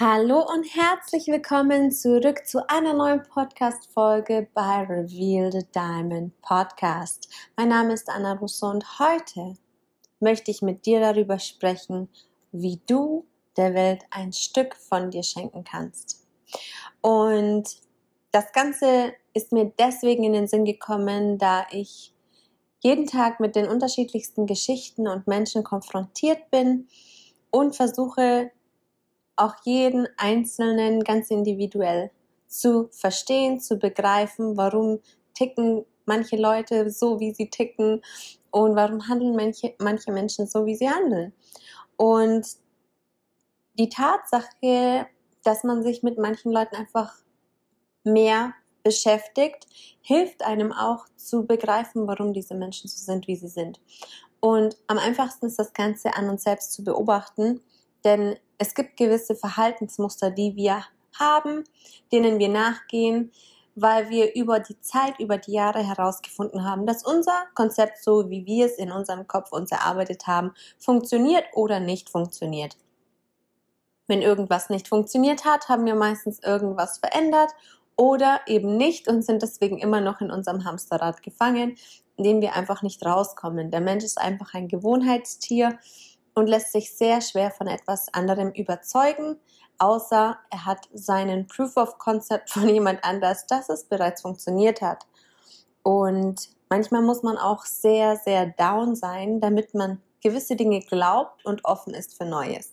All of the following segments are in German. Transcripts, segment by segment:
Hallo und herzlich willkommen zurück zu einer neuen Podcast-Folge bei Reveal the Diamond Podcast. Mein Name ist Anna Russo und heute möchte ich mit dir darüber sprechen, wie du der Welt ein Stück von dir schenken kannst. Und das Ganze ist mir deswegen in den Sinn gekommen, da ich jeden Tag mit den unterschiedlichsten Geschichten und Menschen konfrontiert bin und versuche auch jeden Einzelnen ganz individuell zu verstehen, zu begreifen, warum ticken manche Leute so, wie sie ticken und warum handeln manche, manche Menschen so, wie sie handeln. Und die Tatsache, dass man sich mit manchen Leuten einfach mehr beschäftigt, hilft einem auch zu begreifen, warum diese Menschen so sind, wie sie sind. Und am einfachsten ist das Ganze an uns selbst zu beobachten, denn es gibt gewisse Verhaltensmuster, die wir haben, denen wir nachgehen, weil wir über die Zeit, über die Jahre herausgefunden haben, dass unser Konzept, so wie wir es in unserem Kopf uns erarbeitet haben, funktioniert oder nicht funktioniert. Wenn irgendwas nicht funktioniert hat, haben wir meistens irgendwas verändert oder eben nicht und sind deswegen immer noch in unserem Hamsterrad gefangen, in dem wir einfach nicht rauskommen. Der Mensch ist einfach ein Gewohnheitstier und lässt sich sehr schwer von etwas anderem überzeugen, außer er hat seinen Proof of Concept von jemand anders, dass es bereits funktioniert hat. Und manchmal muss man auch sehr, sehr down sein, damit man gewisse Dinge glaubt und offen ist für Neues.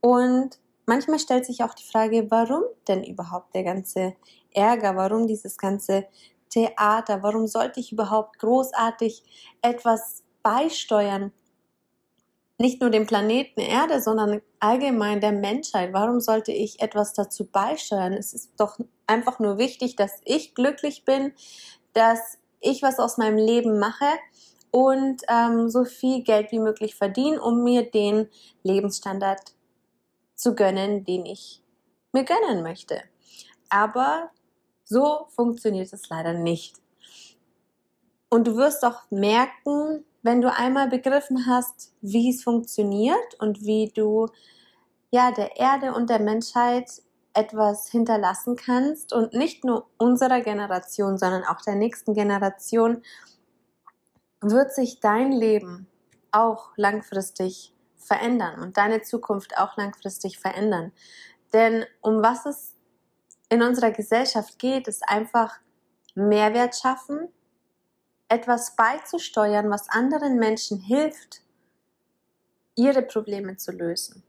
Und manchmal stellt sich auch die Frage, warum denn überhaupt der ganze Ärger, warum dieses ganze Theater, warum sollte ich überhaupt großartig etwas beisteuern, nicht nur dem Planeten Erde, sondern allgemein der Menschheit. Warum sollte ich etwas dazu beisteuern? Es ist doch einfach nur wichtig, dass ich glücklich bin, dass ich was aus meinem Leben mache und ähm, so viel Geld wie möglich verdiene, um mir den Lebensstandard zu gönnen, den ich mir gönnen möchte. Aber so funktioniert es leider nicht. Und du wirst auch merken, wenn du einmal begriffen hast, wie es funktioniert und wie du ja der Erde und der Menschheit etwas hinterlassen kannst und nicht nur unserer Generation, sondern auch der nächsten Generation, wird sich dein Leben auch langfristig verändern und deine Zukunft auch langfristig verändern. Denn um was es in unserer Gesellschaft geht, ist einfach Mehrwert schaffen, etwas beizusteuern, was anderen Menschen hilft, ihre Probleme zu lösen.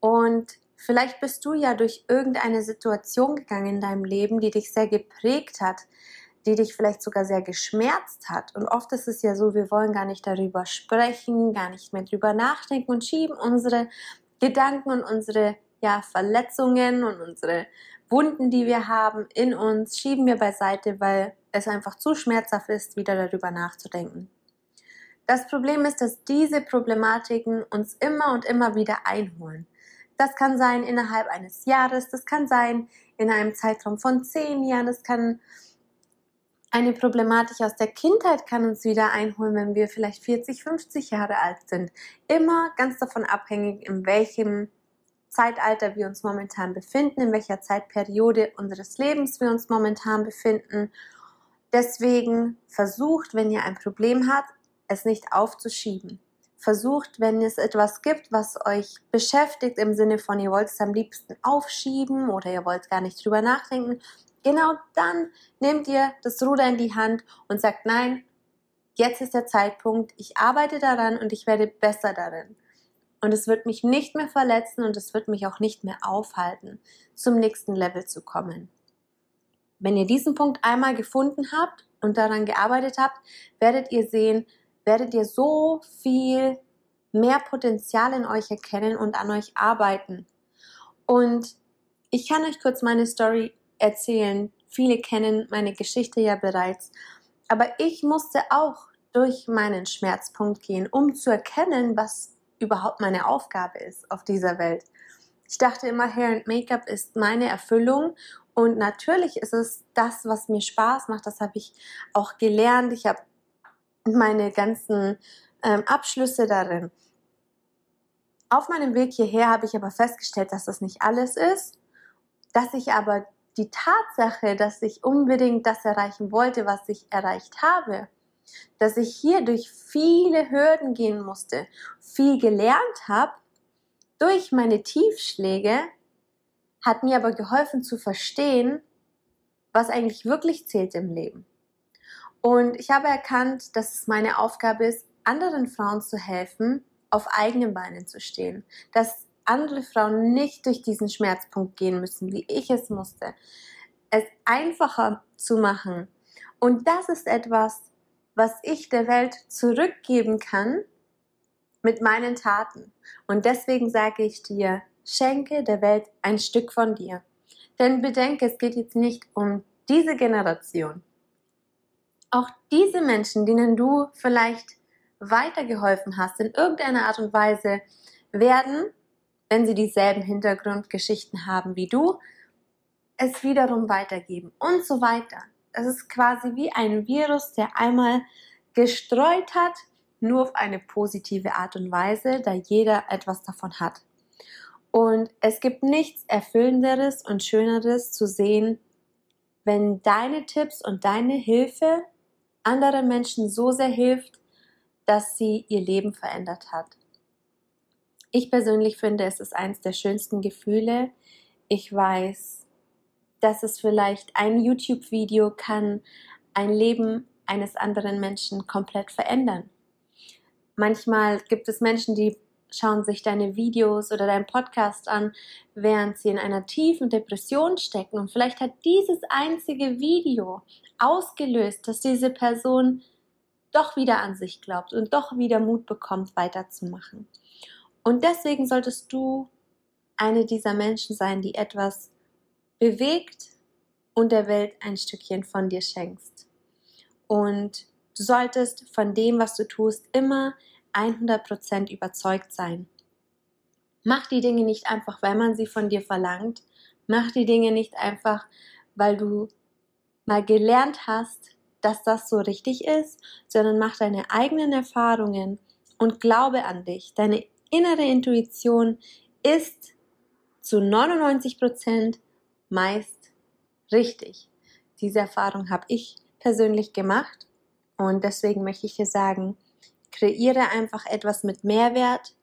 Und vielleicht bist du ja durch irgendeine Situation gegangen in deinem Leben, die dich sehr geprägt hat, die dich vielleicht sogar sehr geschmerzt hat. Und oft ist es ja so, wir wollen gar nicht darüber sprechen, gar nicht mehr drüber nachdenken und schieben unsere Gedanken und unsere ja, Verletzungen und unsere Wunden, die wir haben in uns, schieben wir beiseite, weil es einfach zu schmerzhaft ist, wieder darüber nachzudenken. Das Problem ist, dass diese Problematiken uns immer und immer wieder einholen. Das kann sein innerhalb eines Jahres, das kann sein in einem Zeitraum von zehn Jahren, das kann eine Problematik aus der Kindheit kann uns wieder einholen, wenn wir vielleicht 40, 50 Jahre alt sind. Immer ganz davon abhängig, in welchem Zeitalter wir uns momentan befinden, in welcher Zeitperiode unseres Lebens wir uns momentan befinden. Deswegen versucht, wenn ihr ein Problem habt, es nicht aufzuschieben. Versucht, wenn es etwas gibt, was euch beschäftigt, im Sinne von, ihr wollt es am liebsten aufschieben oder ihr wollt gar nicht drüber nachdenken, genau dann nehmt ihr das Ruder in die Hand und sagt, nein, jetzt ist der Zeitpunkt, ich arbeite daran und ich werde besser darin. Und es wird mich nicht mehr verletzen und es wird mich auch nicht mehr aufhalten, zum nächsten Level zu kommen. Wenn ihr diesen Punkt einmal gefunden habt und daran gearbeitet habt, werdet ihr sehen, werdet ihr so viel mehr Potenzial in euch erkennen und an euch arbeiten. Und ich kann euch kurz meine Story erzählen. Viele kennen meine Geschichte ja bereits. Aber ich musste auch durch meinen Schmerzpunkt gehen, um zu erkennen, was überhaupt meine Aufgabe ist auf dieser Welt. Ich dachte immer, Hair and Make-up ist meine Erfüllung und natürlich ist es das, was mir Spaß macht. Das habe ich auch gelernt. Ich habe meine ganzen ähm, Abschlüsse darin. Auf meinem Weg hierher habe ich aber festgestellt, dass das nicht alles ist, dass ich aber die Tatsache, dass ich unbedingt das erreichen wollte, was ich erreicht habe, dass ich hier durch viele Hürden gehen musste, viel gelernt habe, durch meine Tiefschläge, hat mir aber geholfen zu verstehen, was eigentlich wirklich zählt im Leben. Und ich habe erkannt, dass es meine Aufgabe ist, anderen Frauen zu helfen, auf eigenen Beinen zu stehen. Dass andere Frauen nicht durch diesen Schmerzpunkt gehen müssen, wie ich es musste. Es einfacher zu machen. Und das ist etwas, was ich der Welt zurückgeben kann mit meinen Taten. Und deswegen sage ich dir, schenke der Welt ein Stück von dir. Denn bedenke, es geht jetzt nicht um diese Generation, auch diese Menschen, denen du vielleicht weitergeholfen hast, in irgendeiner Art und Weise, werden, wenn sie dieselben Hintergrundgeschichten haben wie du, es wiederum weitergeben und so weiter. Es ist quasi wie ein Virus, der einmal gestreut hat, nur auf eine positive Art und Weise, da jeder etwas davon hat. Und es gibt nichts Erfüllenderes und Schöneres zu sehen, wenn deine Tipps und deine Hilfe anderen Menschen so sehr hilft, dass sie ihr Leben verändert hat. Ich persönlich finde, es ist eines der schönsten Gefühle. Ich weiß, dass es vielleicht ein YouTube-Video kann ein Leben eines anderen Menschen komplett verändern. Manchmal gibt es Menschen, die schauen sich deine Videos oder deinen Podcast an, während sie in einer tiefen Depression stecken. Und vielleicht hat dieses einzige Video ausgelöst, dass diese Person doch wieder an sich glaubt und doch wieder Mut bekommt, weiterzumachen. Und deswegen solltest du eine dieser Menschen sein, die etwas bewegt und der Welt ein Stückchen von dir schenkst. Und du solltest von dem, was du tust, immer 100% überzeugt sein. Mach die Dinge nicht einfach, weil man sie von dir verlangt. Mach die Dinge nicht einfach, weil du mal gelernt hast, dass das so richtig ist, sondern mach deine eigenen Erfahrungen und glaube an dich. Deine innere Intuition ist zu 99 Prozent meist richtig. Diese Erfahrung habe ich persönlich gemacht und deswegen möchte ich dir sagen, kreiere einfach etwas mit Mehrwert,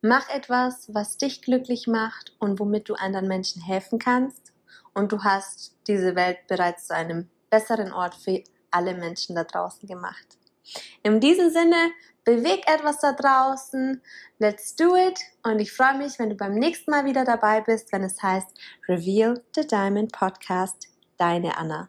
mach etwas, was dich glücklich macht und womit du anderen Menschen helfen kannst. Und du hast diese Welt bereits zu einem besseren Ort für alle Menschen da draußen gemacht. In diesem Sinne, beweg etwas da draußen, let's do it. Und ich freue mich, wenn du beim nächsten Mal wieder dabei bist, wenn es heißt Reveal the Diamond Podcast, deine Anna.